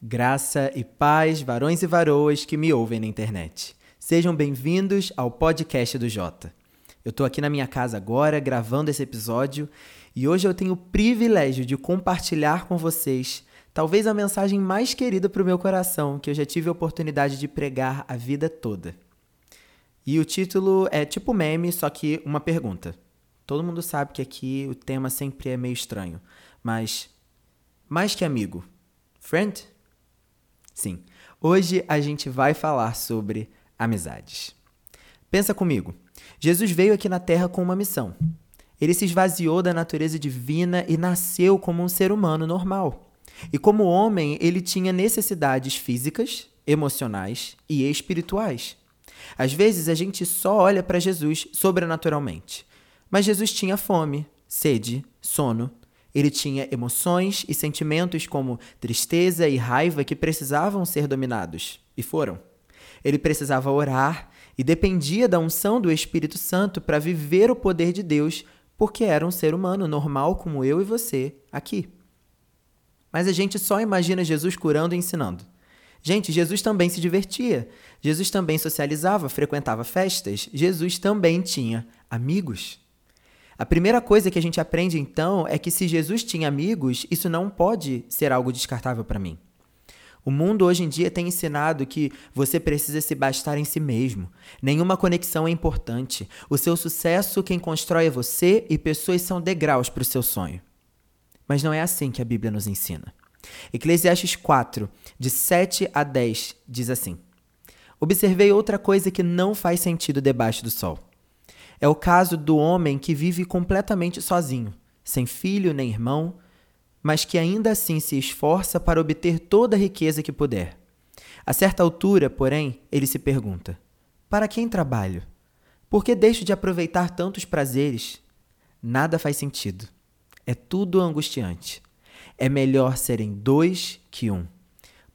Graça e paz, varões e varoas que me ouvem na internet. Sejam bem-vindos ao podcast do Jota. Eu tô aqui na minha casa agora gravando esse episódio e hoje eu tenho o privilégio de compartilhar com vocês talvez a mensagem mais querida para o meu coração que eu já tive a oportunidade de pregar a vida toda. E o título é tipo meme, só que uma pergunta. Todo mundo sabe que aqui o tema sempre é meio estranho, mas mais que amigo, friend? Sim, hoje a gente vai falar sobre amizades. Pensa comigo. Jesus veio aqui na Terra com uma missão. Ele se esvaziou da natureza divina e nasceu como um ser humano normal. E como homem, ele tinha necessidades físicas, emocionais e espirituais. Às vezes a gente só olha para Jesus sobrenaturalmente. Mas Jesus tinha fome, sede, sono, ele tinha emoções e sentimentos como tristeza e raiva que precisavam ser dominados, e foram. Ele precisava orar e dependia da unção do Espírito Santo para viver o poder de Deus, porque era um ser humano normal como eu e você aqui. Mas a gente só imagina Jesus curando e ensinando. Gente, Jesus também se divertia. Jesus também socializava, frequentava festas. Jesus também tinha amigos. A primeira coisa que a gente aprende então é que se Jesus tinha amigos, isso não pode ser algo descartável para mim. O mundo hoje em dia tem ensinado que você precisa se bastar em si mesmo. Nenhuma conexão é importante. O seu sucesso, quem constrói é você e pessoas são degraus para o seu sonho. Mas não é assim que a Bíblia nos ensina. Eclesiastes 4, de 7 a 10, diz assim: Observei outra coisa que não faz sentido debaixo do sol. É o caso do homem que vive completamente sozinho, sem filho nem irmão, mas que ainda assim se esforça para obter toda a riqueza que puder. A certa altura, porém, ele se pergunta: Para quem trabalho? Por que deixo de aproveitar tantos prazeres? Nada faz sentido. É tudo angustiante. É melhor serem dois que um,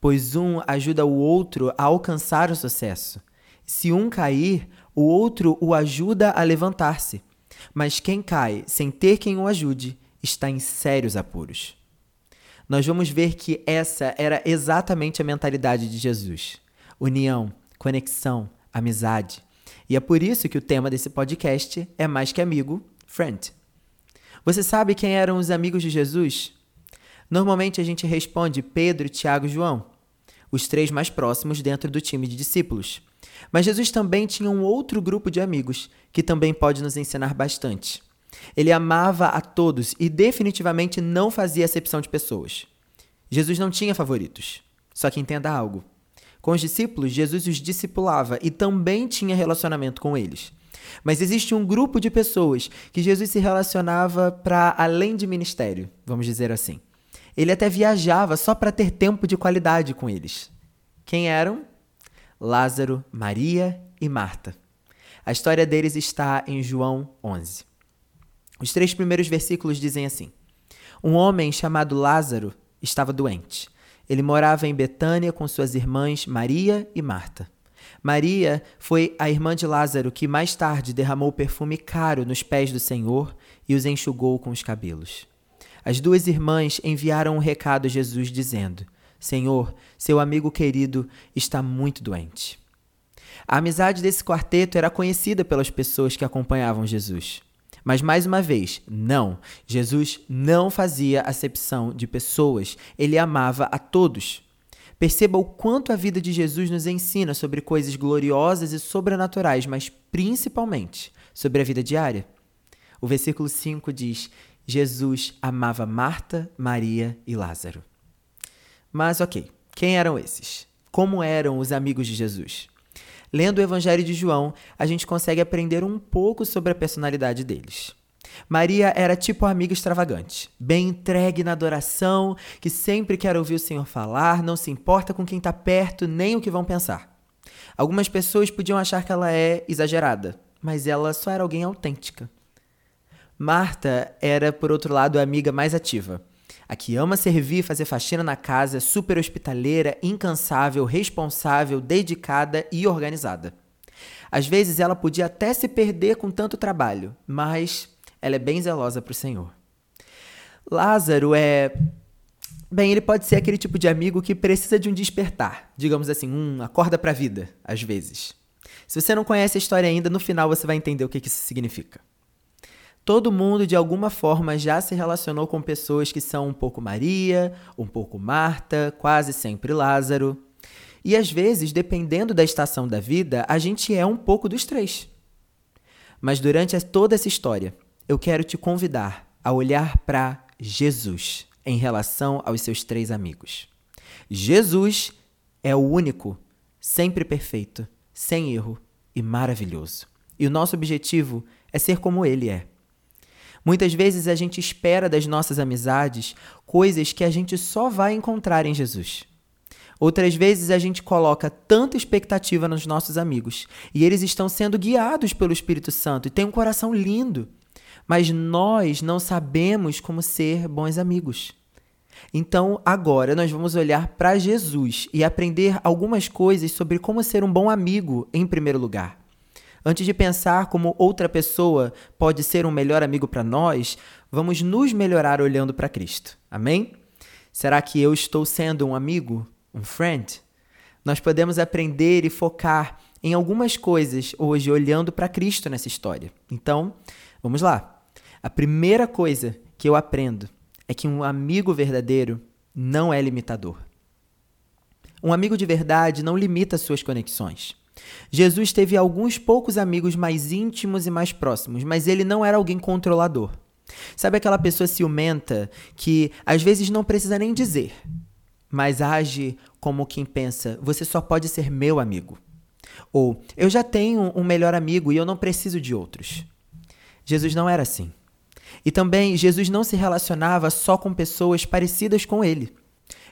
pois um ajuda o outro a alcançar o sucesso. Se um cair, o outro o ajuda a levantar-se. Mas quem cai sem ter quem o ajude está em sérios apuros. Nós vamos ver que essa era exatamente a mentalidade de Jesus: união, conexão, amizade. E é por isso que o tema desse podcast é mais que amigo, friend. Você sabe quem eram os amigos de Jesus? Normalmente a gente responde Pedro, Tiago e João, os três mais próximos dentro do time de discípulos. Mas Jesus também tinha um outro grupo de amigos que também pode nos ensinar bastante. Ele amava a todos e definitivamente não fazia acepção de pessoas. Jesus não tinha favoritos. Só que entenda algo. Com os discípulos, Jesus os discipulava e também tinha relacionamento com eles. Mas existe um grupo de pessoas que Jesus se relacionava para além de ministério, vamos dizer assim. Ele até viajava só para ter tempo de qualidade com eles. Quem eram? Lázaro, Maria e Marta. A história deles está em João 11. Os três primeiros versículos dizem assim: Um homem chamado Lázaro estava doente. Ele morava em Betânia com suas irmãs Maria e Marta. Maria foi a irmã de Lázaro que mais tarde derramou perfume caro nos pés do Senhor e os enxugou com os cabelos. As duas irmãs enviaram um recado a Jesus dizendo: Senhor, seu amigo querido está muito doente. A amizade desse quarteto era conhecida pelas pessoas que acompanhavam Jesus. Mas mais uma vez, não, Jesus não fazia acepção de pessoas, ele amava a todos. Perceba o quanto a vida de Jesus nos ensina sobre coisas gloriosas e sobrenaturais, mas principalmente sobre a vida diária. O versículo 5 diz: Jesus amava Marta, Maria e Lázaro. Mas ok, quem eram esses? Como eram os amigos de Jesus? Lendo o Evangelho de João, a gente consegue aprender um pouco sobre a personalidade deles. Maria era tipo amiga extravagante, bem entregue na adoração, que sempre quer ouvir o Senhor falar, não se importa com quem está perto nem o que vão pensar. Algumas pessoas podiam achar que ela é exagerada, mas ela só era alguém autêntica. Marta era, por outro lado, a amiga mais ativa a que ama servir fazer faxina na casa, super hospitaleira, incansável, responsável, dedicada e organizada. Às vezes ela podia até se perder com tanto trabalho, mas ela é bem zelosa para o Senhor. Lázaro é Bem, ele pode ser aquele tipo de amigo que precisa de um despertar, digamos assim, um acorda para a vida, às vezes. Se você não conhece a história ainda, no final você vai entender o que isso significa. Todo mundo, de alguma forma, já se relacionou com pessoas que são um pouco Maria, um pouco Marta, quase sempre Lázaro. E às vezes, dependendo da estação da vida, a gente é um pouco dos três. Mas durante toda essa história, eu quero te convidar a olhar para Jesus em relação aos seus três amigos. Jesus é o único, sempre perfeito, sem erro e maravilhoso. E o nosso objetivo é ser como ele é. Muitas vezes a gente espera das nossas amizades coisas que a gente só vai encontrar em Jesus. Outras vezes a gente coloca tanta expectativa nos nossos amigos e eles estão sendo guiados pelo Espírito Santo e têm um coração lindo, mas nós não sabemos como ser bons amigos. Então, agora nós vamos olhar para Jesus e aprender algumas coisas sobre como ser um bom amigo em primeiro lugar. Antes de pensar como outra pessoa pode ser um melhor amigo para nós, vamos nos melhorar olhando para Cristo. Amém? Será que eu estou sendo um amigo, um friend? Nós podemos aprender e focar em algumas coisas hoje olhando para Cristo nessa história. Então, vamos lá. A primeira coisa que eu aprendo é que um amigo verdadeiro não é limitador. Um amigo de verdade não limita suas conexões. Jesus teve alguns poucos amigos mais íntimos e mais próximos, mas ele não era alguém controlador. Sabe aquela pessoa ciumenta que às vezes não precisa nem dizer, mas age como quem pensa: você só pode ser meu amigo. Ou eu já tenho um melhor amigo e eu não preciso de outros. Jesus não era assim. E também Jesus não se relacionava só com pessoas parecidas com ele.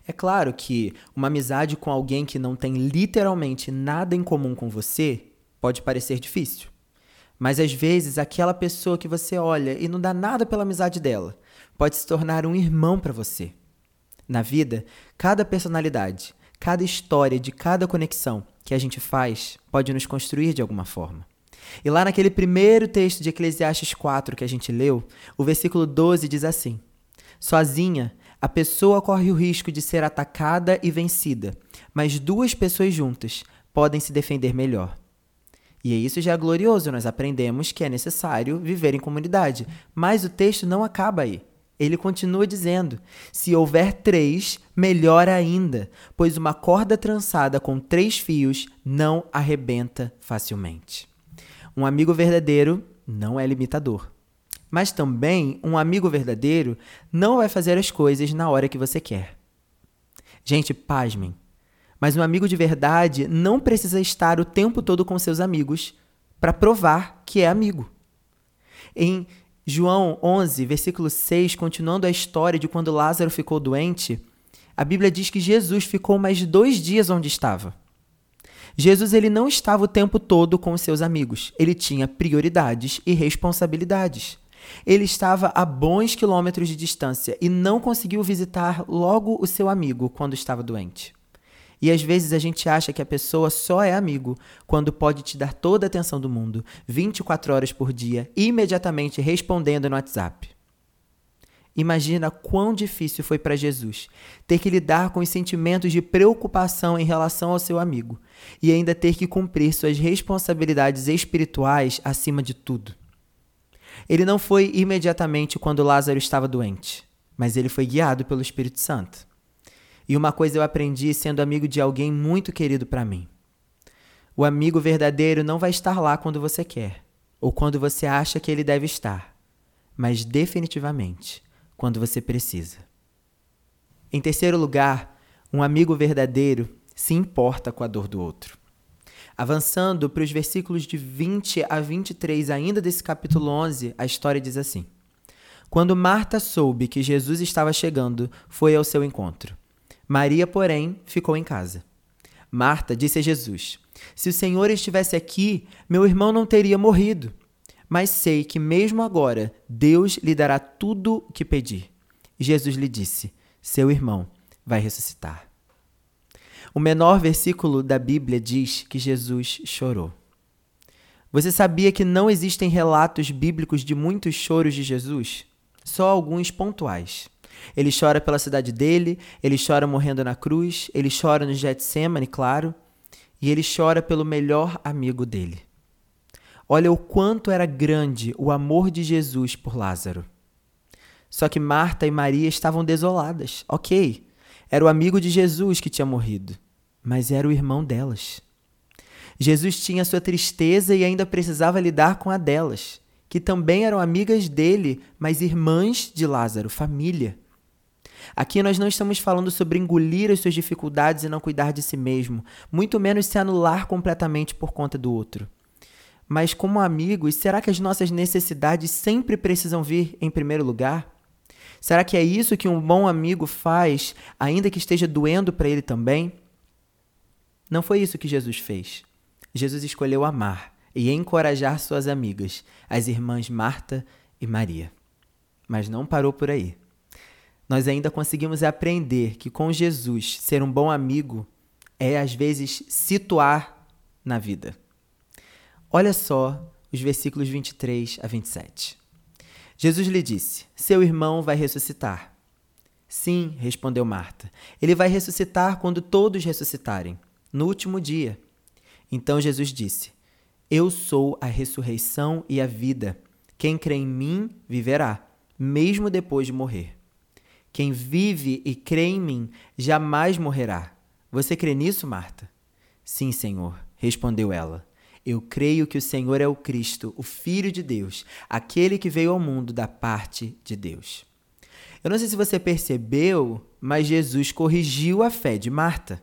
É claro que uma amizade com alguém que não tem literalmente nada em comum com você pode parecer difícil. Mas às vezes aquela pessoa que você olha e não dá nada pela amizade dela pode se tornar um irmão para você. Na vida, cada personalidade, cada história de cada conexão que a gente faz pode nos construir de alguma forma. E lá naquele primeiro texto de Eclesiastes 4 que a gente leu, o versículo 12 diz assim: Sozinha a pessoa corre o risco de ser atacada e vencida, mas duas pessoas juntas podem se defender melhor. E isso já é glorioso, nós aprendemos que é necessário viver em comunidade. Mas o texto não acaba aí. Ele continua dizendo: se houver três, melhor ainda, pois uma corda trançada com três fios não arrebenta facilmente. Um amigo verdadeiro não é limitador. Mas também um amigo verdadeiro não vai fazer as coisas na hora que você quer. Gente, pasmem. Mas um amigo de verdade não precisa estar o tempo todo com seus amigos para provar que é amigo. Em João 11, versículo 6, continuando a história de quando Lázaro ficou doente, a Bíblia diz que Jesus ficou mais dois dias onde estava. Jesus ele não estava o tempo todo com seus amigos. Ele tinha prioridades e responsabilidades. Ele estava a bons quilômetros de distância e não conseguiu visitar logo o seu amigo quando estava doente. E às vezes a gente acha que a pessoa só é amigo quando pode te dar toda a atenção do mundo, 24 horas por dia, imediatamente respondendo no WhatsApp. Imagina quão difícil foi para Jesus ter que lidar com os sentimentos de preocupação em relação ao seu amigo e ainda ter que cumprir suas responsabilidades espirituais acima de tudo. Ele não foi imediatamente quando Lázaro estava doente, mas ele foi guiado pelo Espírito Santo. E uma coisa eu aprendi sendo amigo de alguém muito querido para mim. O amigo verdadeiro não vai estar lá quando você quer, ou quando você acha que ele deve estar, mas definitivamente quando você precisa. Em terceiro lugar, um amigo verdadeiro se importa com a dor do outro. Avançando para os versículos de 20 a 23, ainda desse capítulo 11, a história diz assim: Quando Marta soube que Jesus estava chegando, foi ao seu encontro. Maria, porém, ficou em casa. Marta disse a Jesus: Se o Senhor estivesse aqui, meu irmão não teria morrido mas sei que mesmo agora Deus lhe dará tudo o que pedir. Jesus lhe disse: Seu irmão vai ressuscitar. O menor versículo da Bíblia diz que Jesus chorou. Você sabia que não existem relatos bíblicos de muitos choros de Jesus? Só alguns pontuais. Ele chora pela cidade dele, ele chora morrendo na cruz, ele chora no Getsemane, claro, e ele chora pelo melhor amigo dele. Olha o quanto era grande o amor de Jesus por Lázaro. Só que Marta e Maria estavam desoladas. Ok, era o amigo de Jesus que tinha morrido, mas era o irmão delas. Jesus tinha sua tristeza e ainda precisava lidar com a delas, que também eram amigas dele, mas irmãs de Lázaro, família. Aqui nós não estamos falando sobre engolir as suas dificuldades e não cuidar de si mesmo, muito menos se anular completamente por conta do outro. Mas, como amigos, será que as nossas necessidades sempre precisam vir em primeiro lugar? Será que é isso que um bom amigo faz, ainda que esteja doendo para ele também? Não foi isso que Jesus fez. Jesus escolheu amar e encorajar suas amigas, as irmãs Marta e Maria. Mas não parou por aí. Nós ainda conseguimos aprender que com Jesus ser um bom amigo é às vezes situar na vida. Olha só os versículos 23 a 27. Jesus lhe disse: Seu irmão vai ressuscitar. Sim, respondeu Marta. Ele vai ressuscitar quando todos ressuscitarem, no último dia. Então Jesus disse: Eu sou a ressurreição e a vida. Quem crê em mim viverá, mesmo depois de morrer. Quem vive e crê em mim jamais morrerá. Você crê nisso, Marta? Sim, Senhor, respondeu ela. Eu creio que o Senhor é o Cristo, o Filho de Deus, aquele que veio ao mundo da parte de Deus. Eu não sei se você percebeu, mas Jesus corrigiu a fé de Marta.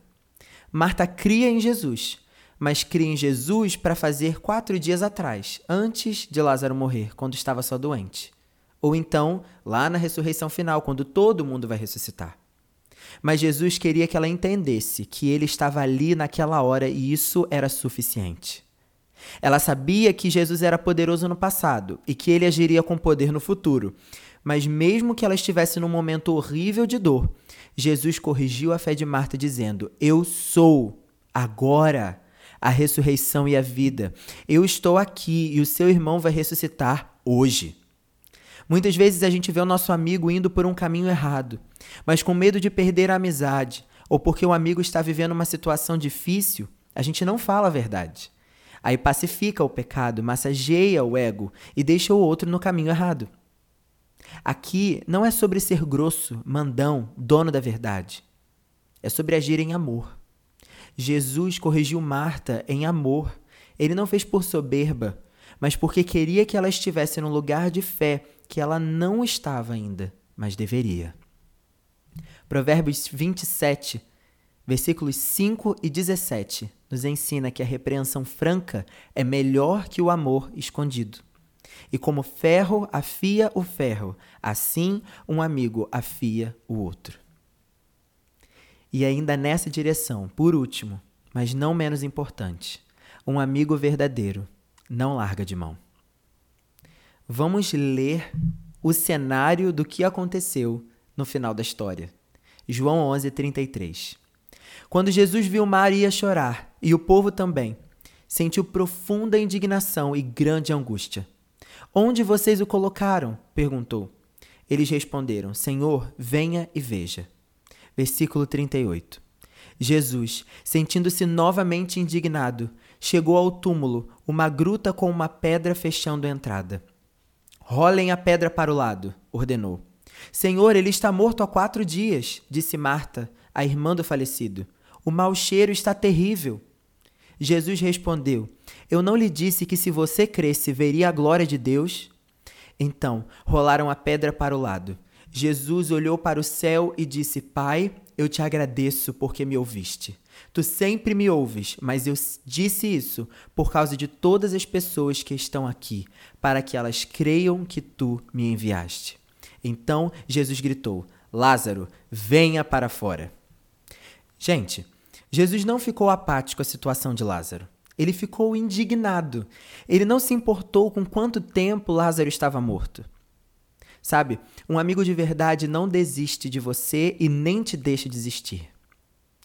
Marta cria em Jesus, mas cria em Jesus para fazer quatro dias atrás, antes de Lázaro morrer, quando estava só doente. Ou então, lá na ressurreição final, quando todo mundo vai ressuscitar. Mas Jesus queria que ela entendesse que ele estava ali naquela hora e isso era suficiente. Ela sabia que Jesus era poderoso no passado e que ele agiria com poder no futuro. Mas, mesmo que ela estivesse num momento horrível de dor, Jesus corrigiu a fé de Marta, dizendo: Eu sou agora a ressurreição e a vida. Eu estou aqui e o seu irmão vai ressuscitar hoje. Muitas vezes a gente vê o nosso amigo indo por um caminho errado, mas com medo de perder a amizade ou porque o amigo está vivendo uma situação difícil, a gente não fala a verdade. Aí pacifica o pecado, massageia o ego e deixa o outro no caminho errado. Aqui não é sobre ser grosso, mandão, dono da verdade. É sobre agir em amor. Jesus corrigiu Marta em amor. Ele não fez por soberba, mas porque queria que ela estivesse num lugar de fé que ela não estava ainda, mas deveria. Provérbios 27, versículos 5 e 17 nos ensina que a repreensão franca é melhor que o amor escondido. E como ferro afia o ferro, assim um amigo afia o outro. E ainda nessa direção, por último, mas não menos importante, um amigo verdadeiro não larga de mão. Vamos ler o cenário do que aconteceu no final da história. João 11, 33. Quando Jesus viu Maria chorar, e o povo também, sentiu profunda indignação e grande angústia. Onde vocês o colocaram? perguntou. Eles responderam: Senhor, venha e veja. Versículo 38. Jesus, sentindo-se novamente indignado, chegou ao túmulo, uma gruta com uma pedra fechando a entrada. Rolem a pedra para o lado, ordenou. Senhor, ele está morto há quatro dias, disse Marta, a irmã do falecido. O mau cheiro está terrível. Jesus respondeu: Eu não lhe disse que se você cresce veria a glória de Deus? Então rolaram a pedra para o lado. Jesus olhou para o céu e disse: Pai, eu te agradeço porque me ouviste. Tu sempre me ouves, mas eu disse isso por causa de todas as pessoas que estão aqui, para que elas creiam que tu me enviaste. Então Jesus gritou: Lázaro, venha para fora. Gente, Jesus não ficou apático à situação de Lázaro. Ele ficou indignado. Ele não se importou com quanto tempo Lázaro estava morto. Sabe, um amigo de verdade não desiste de você e nem te deixa desistir.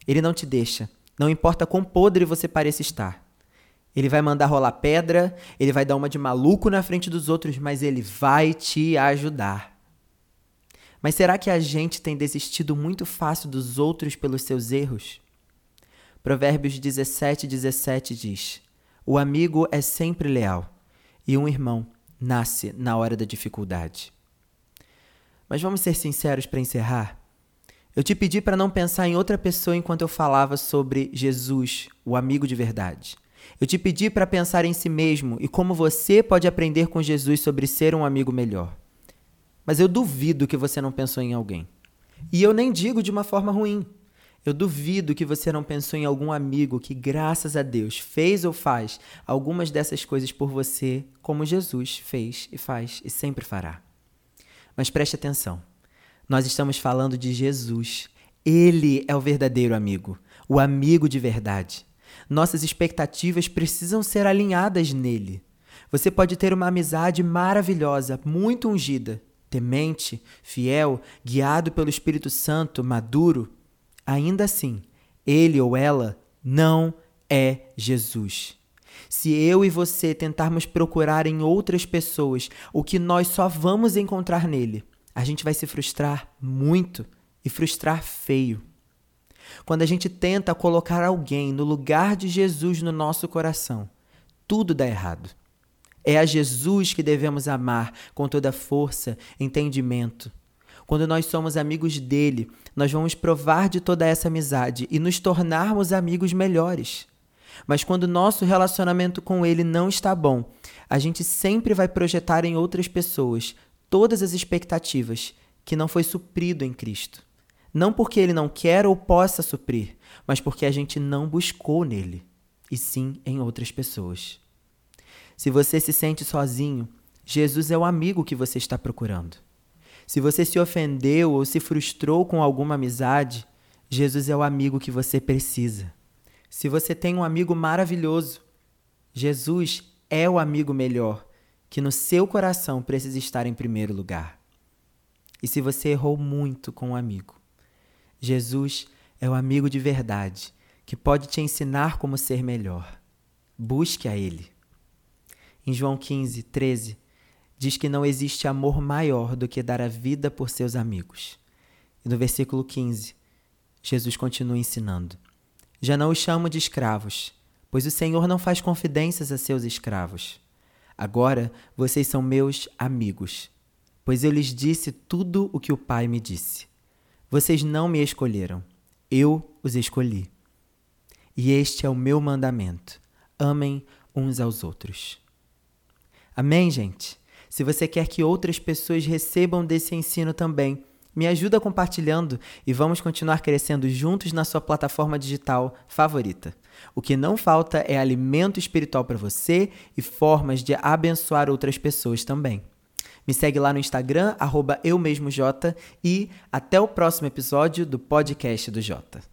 Ele não te deixa, não importa quão podre você pareça estar. Ele vai mandar rolar pedra, ele vai dar uma de maluco na frente dos outros, mas ele vai te ajudar. Mas será que a gente tem desistido muito fácil dos outros pelos seus erros? Provérbios 17, 17 diz: O amigo é sempre leal, e um irmão nasce na hora da dificuldade. Mas vamos ser sinceros para encerrar? Eu te pedi para não pensar em outra pessoa enquanto eu falava sobre Jesus, o amigo de verdade. Eu te pedi para pensar em si mesmo e como você pode aprender com Jesus sobre ser um amigo melhor. Mas eu duvido que você não pensou em alguém. E eu nem digo de uma forma ruim. Eu duvido que você não pensou em algum amigo que, graças a Deus, fez ou faz algumas dessas coisas por você, como Jesus fez e faz e sempre fará. Mas preste atenção. Nós estamos falando de Jesus. Ele é o verdadeiro amigo, o amigo de verdade. Nossas expectativas precisam ser alinhadas nele. Você pode ter uma amizade maravilhosa, muito ungida, temente, fiel, guiado pelo Espírito Santo, maduro. Ainda assim, ele ou ela não é Jesus. Se eu e você tentarmos procurar em outras pessoas o que nós só vamos encontrar nele, a gente vai se frustrar muito e frustrar feio. Quando a gente tenta colocar alguém no lugar de Jesus no nosso coração, tudo dá errado. É a Jesus que devemos amar com toda força, entendimento. Quando nós somos amigos dele, nós vamos provar de toda essa amizade e nos tornarmos amigos melhores. Mas quando nosso relacionamento com ele não está bom, a gente sempre vai projetar em outras pessoas todas as expectativas que não foi suprido em Cristo. Não porque ele não quer ou possa suprir, mas porque a gente não buscou nele, e sim em outras pessoas. Se você se sente sozinho, Jesus é o amigo que você está procurando. Se você se ofendeu ou se frustrou com alguma amizade, Jesus é o amigo que você precisa. Se você tem um amigo maravilhoso, Jesus é o amigo melhor que no seu coração precisa estar em primeiro lugar. E se você errou muito com um amigo, Jesus é o amigo de verdade que pode te ensinar como ser melhor. Busque a Ele. Em João 15, 13, diz que não existe amor maior do que dar a vida por seus amigos. E no versículo 15, Jesus continua ensinando: Já não os chamo de escravos, pois o Senhor não faz confidências a seus escravos Agora vocês são meus amigos, pois eu lhes disse tudo o que o Pai me disse. Vocês não me escolheram, eu os escolhi. E este é o meu mandamento: amem uns aos outros. Amém, gente? Se você quer que outras pessoas recebam desse ensino também, me ajuda compartilhando e vamos continuar crescendo juntos na sua plataforma digital favorita. O que não falta é alimento espiritual para você e formas de abençoar outras pessoas também. Me segue lá no Instagram, arroba eumesmoj, e até o próximo episódio do podcast do Jota.